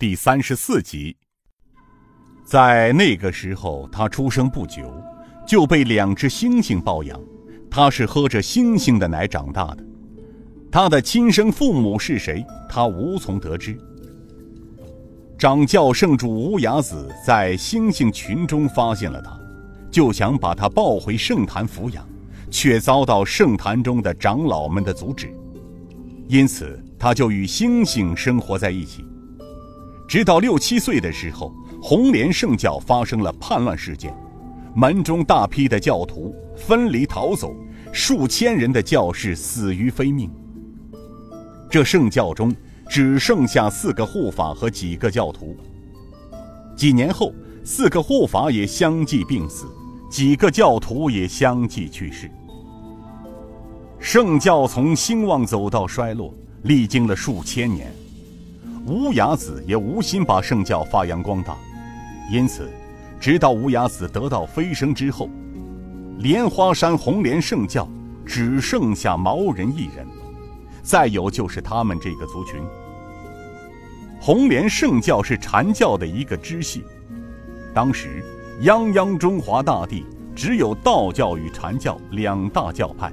第三十四集。在那个时候，他出生不久，就被两只猩猩抱养。他是喝着猩猩的奶长大的。他的亲生父母是谁，他无从得知。掌教圣主无崖子在猩猩群中发现了他，就想把他抱回圣坛抚养，却遭到圣坛中的长老们的阻止。因此，他就与猩猩生活在一起。直到六七岁的时候，红莲圣教发生了叛乱事件，门中大批的教徒分离逃走，数千人的教士死于非命。这圣教中只剩下四个护法和几个教徒。几年后，四个护法也相继病死，几个教徒也相继去世。圣教从兴旺走到衰落，历经了数千年。乌雅子也无心把圣教发扬光大，因此，直到乌雅子得到飞升之后，莲花山红莲圣教只剩下毛人一人，再有就是他们这个族群。红莲圣教是禅教的一个支系，当时泱泱中华大地只有道教与禅教两大教派。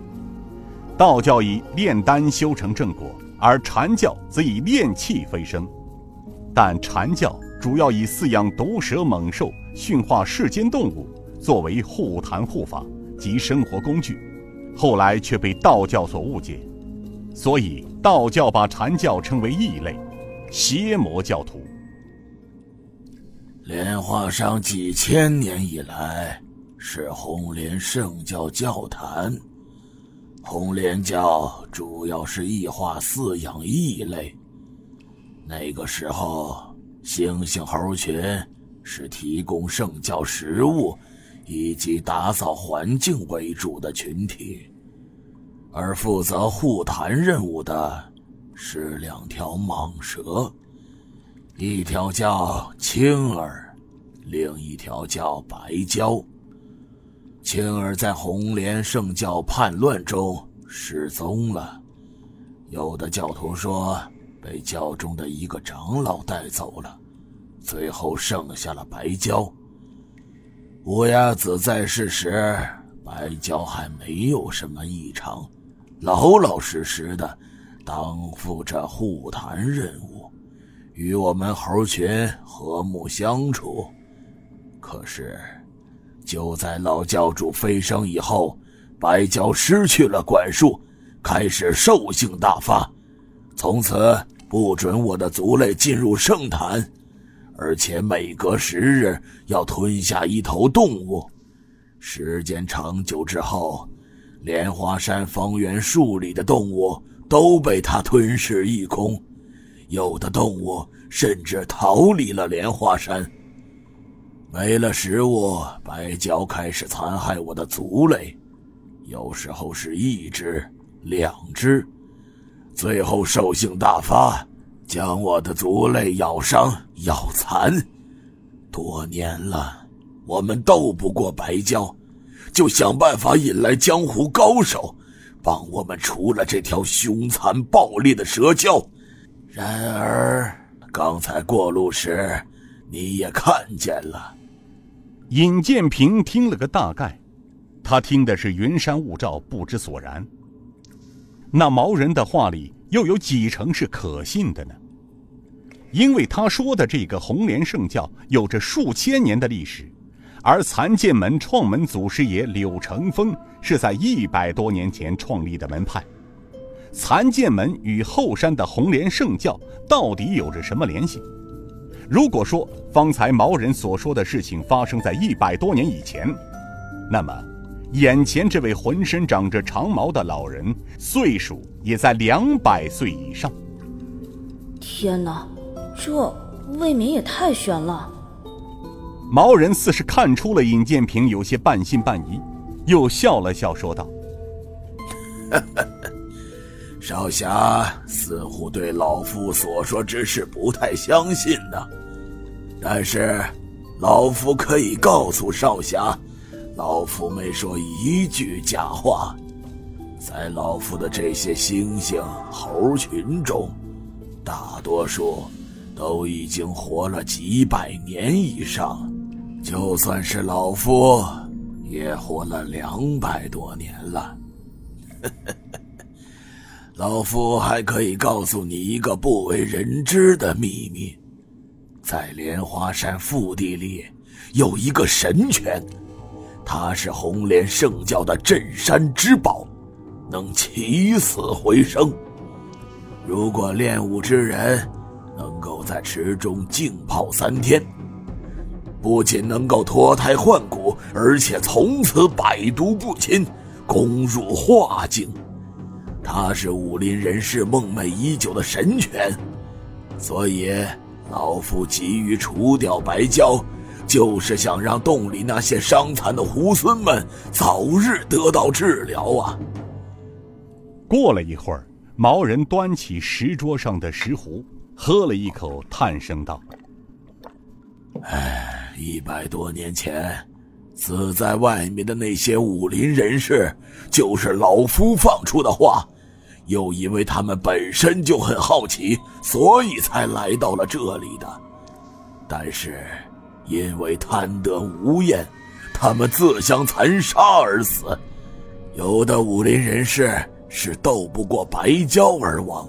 道教以炼丹修成正果，而禅教则以炼气飞升。但禅教主要以饲养毒蛇猛兽、驯化世间动物作为护坛护法及生活工具，后来却被道教所误解，所以道教把禅教称为异类、邪魔教徒。莲花山几千年以来是红莲圣教教坛。红莲教主要是异化饲养异类。那个时候，猩猩猴群是提供圣教食物以及打扫环境为主的群体，而负责护坛任务的是两条蟒蛇，一条叫青儿，另一条叫白蛟。青儿在红莲圣教叛乱中失踪了，有的教徒说被教中的一个长老带走了，最后剩下了白蛟。乌鸦子在世时，白蛟还没有什么异常，老老实实的担负着护坛任务，与我们猴群和睦相处。可是。就在老教主飞升以后，白蛟失去了管束，开始兽性大发，从此不准我的族类进入圣坛，而且每隔十日要吞下一头动物。时间长久之后，莲花山方圆数里的动物都被他吞噬一空，有的动物甚至逃离了莲花山。没了食物，白蛟开始残害我的族类，有时候是一只、两只，最后兽性大发，将我的族类咬伤、咬残。多年了，我们斗不过白蛟，就想办法引来江湖高手，帮我们除了这条凶残暴力的蛇蛟。然而，刚才过路时，你也看见了。尹建平听了个大概，他听的是云山雾罩，不知所然。那毛人的话里又有几成是可信的呢？因为他说的这个红莲圣教有着数千年的历史，而残剑门创门祖师爷柳成风是在一百多年前创立的门派。残剑门与后山的红莲圣教到底有着什么联系？如果说方才毛人所说的事情发生在一百多年以前，那么，眼前这位浑身长着长毛的老人，岁数也在两百岁以上。天哪，这未免也太悬了！毛人似是看出了尹建平有些半信半疑，又笑了笑，说道：“ 少侠似乎对老夫所说之事不太相信呢，但是老夫可以告诉少侠，老夫没说一句假话。在老夫的这些猩猩猴群中，大多数都已经活了几百年以上，就算是老夫，也活了两百多年了。呵呵呵老夫还可以告诉你一个不为人知的秘密，在莲花山腹地里有一个神泉，它是红莲圣教的镇山之宝，能起死回生。如果练武之人能够在池中浸泡三天，不仅能够脱胎换骨，而且从此百毒不侵，攻入化境。它是武林人士梦寐已久的神犬，所以老夫急于除掉白蛟，就是想让洞里那些伤残的猢狲们早日得到治疗啊！过了一会儿，毛人端起石桌上的石壶，喝了一口，叹声道：“哎，一百多年前，死在外面的那些武林人士，就是老夫放出的话。”又因为他们本身就很好奇，所以才来到了这里的。但是，因为贪得无厌，他们自相残杀而死。有的武林人士是斗不过白蛟而亡。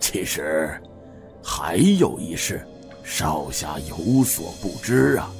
其实，还有一事，少侠有所不知啊。